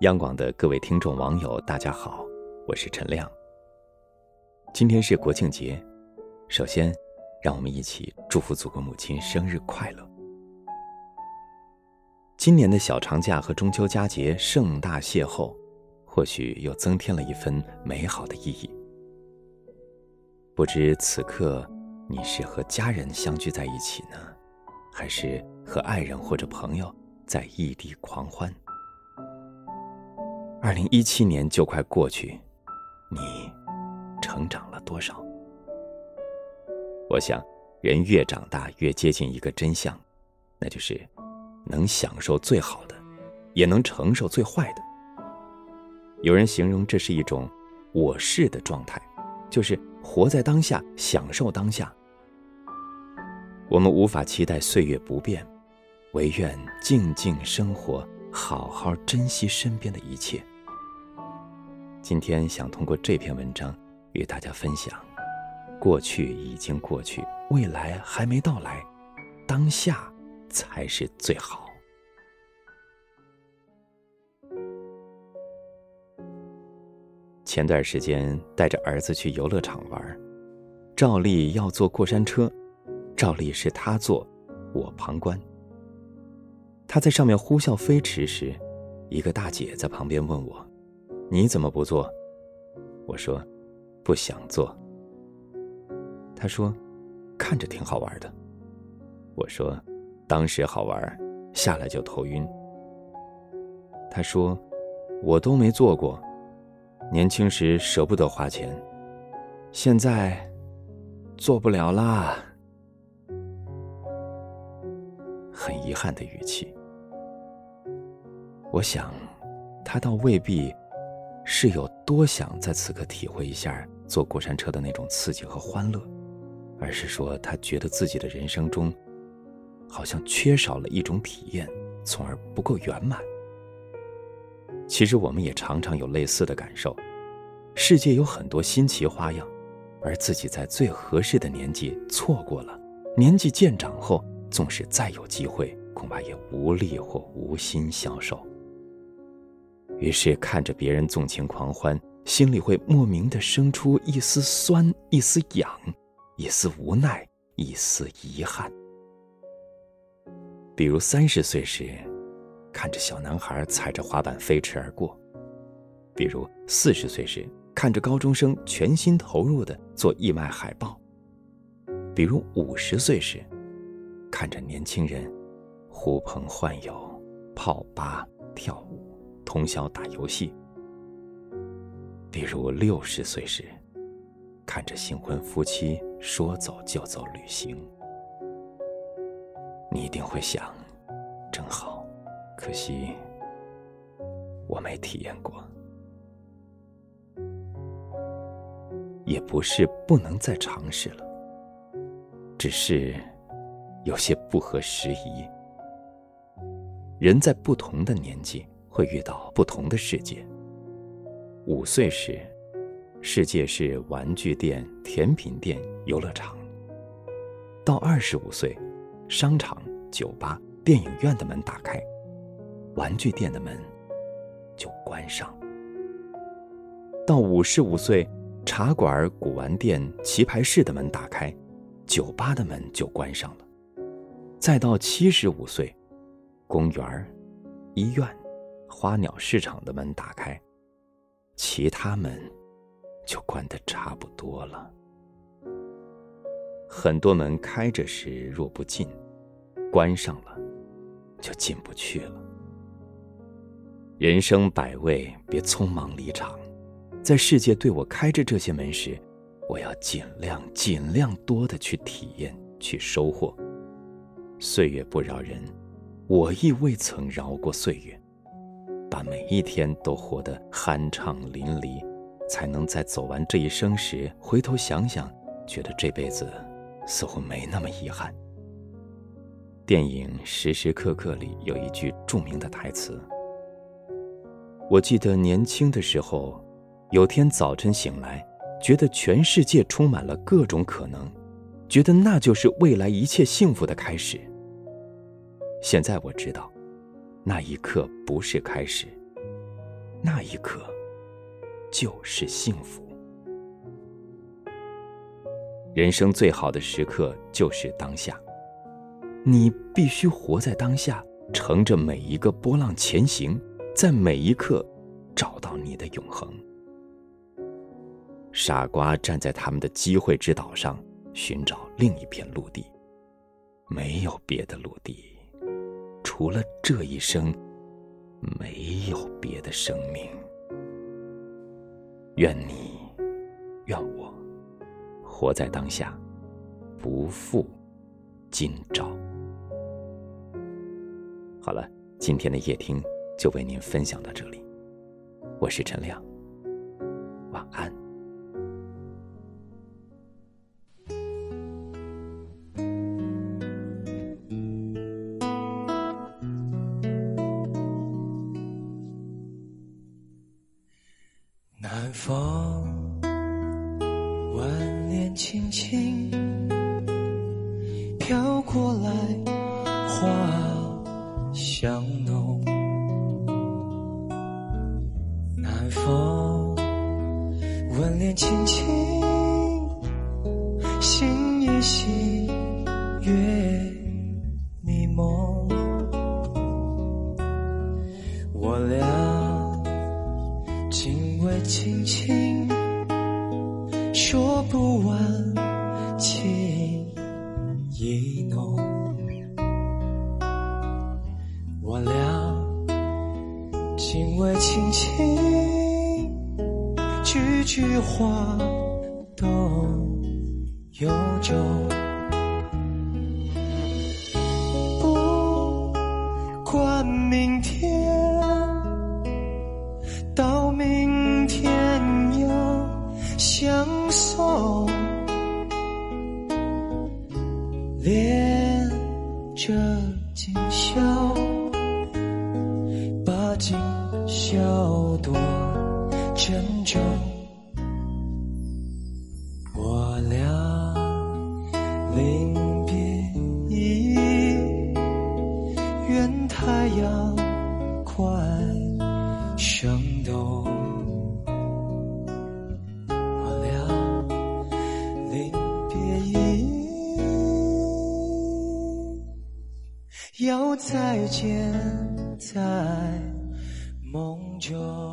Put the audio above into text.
央广的各位听众网友，大家好，我是陈亮。今天是国庆节，首先，让我们一起祝福祖国母亲生日快乐。今年的小长假和中秋佳节盛大邂逅，或许又增添了一份美好的意义。不知此刻你是和家人相聚在一起呢，还是和爱人或者朋友在异地狂欢？二零一七年就快过去，你成长了多少？我想，人越长大越接近一个真相，那就是能享受最好的，也能承受最坏的。有人形容这是一种“我是”的状态，就是活在当下，享受当下。我们无法期待岁月不变，唯愿静静生活，好好珍惜身边的一切。今天想通过这篇文章与大家分享：过去已经过去，未来还没到来，当下才是最好。前段时间带着儿子去游乐场玩，照例要坐过山车，照例是他坐，我旁观。他在上面呼啸飞驰时，一个大姐在旁边问我。你怎么不做？我说，不想做。他说，看着挺好玩的。我说，当时好玩，下来就头晕。他说，我都没做过，年轻时舍不得花钱，现在做不了啦。很遗憾的语气。我想，他倒未必。是有多想在此刻体会一下坐过山车的那种刺激和欢乐，而是说他觉得自己的人生中，好像缺少了一种体验，从而不够圆满。其实我们也常常有类似的感受，世界有很多新奇花样，而自己在最合适的年纪错过了，年纪渐长后，纵使再有机会，恐怕也无力或无心消受。于是看着别人纵情狂欢，心里会莫名的生出一丝酸、一丝痒、一丝无奈、一丝遗憾。比如三十岁时，看着小男孩踩着滑板飞驰而过；比如四十岁时，看着高中生全心投入的做义卖海报；比如五十岁时，看着年轻人呼朋唤友、泡吧、跳舞。通宵打游戏，比如六十岁时，看着新婚夫妻说走就走旅行，你一定会想，真好，可惜我没体验过。也不是不能再尝试了，只是有些不合时宜。人在不同的年纪。会遇到不同的世界。五岁时，世界是玩具店、甜品店、游乐场；到二十五岁，商场、酒吧、电影院的门打开，玩具店的门就关上；到五十五岁，茶馆、古玩店、棋牌室的门打开，酒吧的门就关上了；再到七十五岁，公园、医院。花鸟市场的门打开，其他门就关得差不多了。很多门开着时若不进，关上了就进不去了。人生百味，别匆忙离场。在世界对我开着这些门时，我要尽量尽量多的去体验，去收获。岁月不饶人，我亦未曾饶过岁月。把每一天都活得酣畅淋漓，才能在走完这一生时回头想想，觉得这辈子似乎没那么遗憾。电影《时时刻刻》里有一句著名的台词：“我记得年轻的时候，有天早晨醒来，觉得全世界充满了各种可能，觉得那就是未来一切幸福的开始。现在我知道。”那一刻不是开始，那一刻就是幸福。人生最好的时刻就是当下，你必须活在当下，乘着每一个波浪前行，在每一刻找到你的永恒。傻瓜站在他们的机会之岛上，寻找另一片陆地。没有别的陆地，除了这一生，没有别的生命。愿你，愿我，活在当下，不负今朝。好了，今天的夜听就为您分享到这里，我是陈亮，晚安。风万年青青飘过来，花香浓。南风万年青青心依稀，说不完情意浓。我俩紧偎亲亲，句句话都由衷。相送，恋着今宵，把今宵多珍重。我俩要再见，在梦中。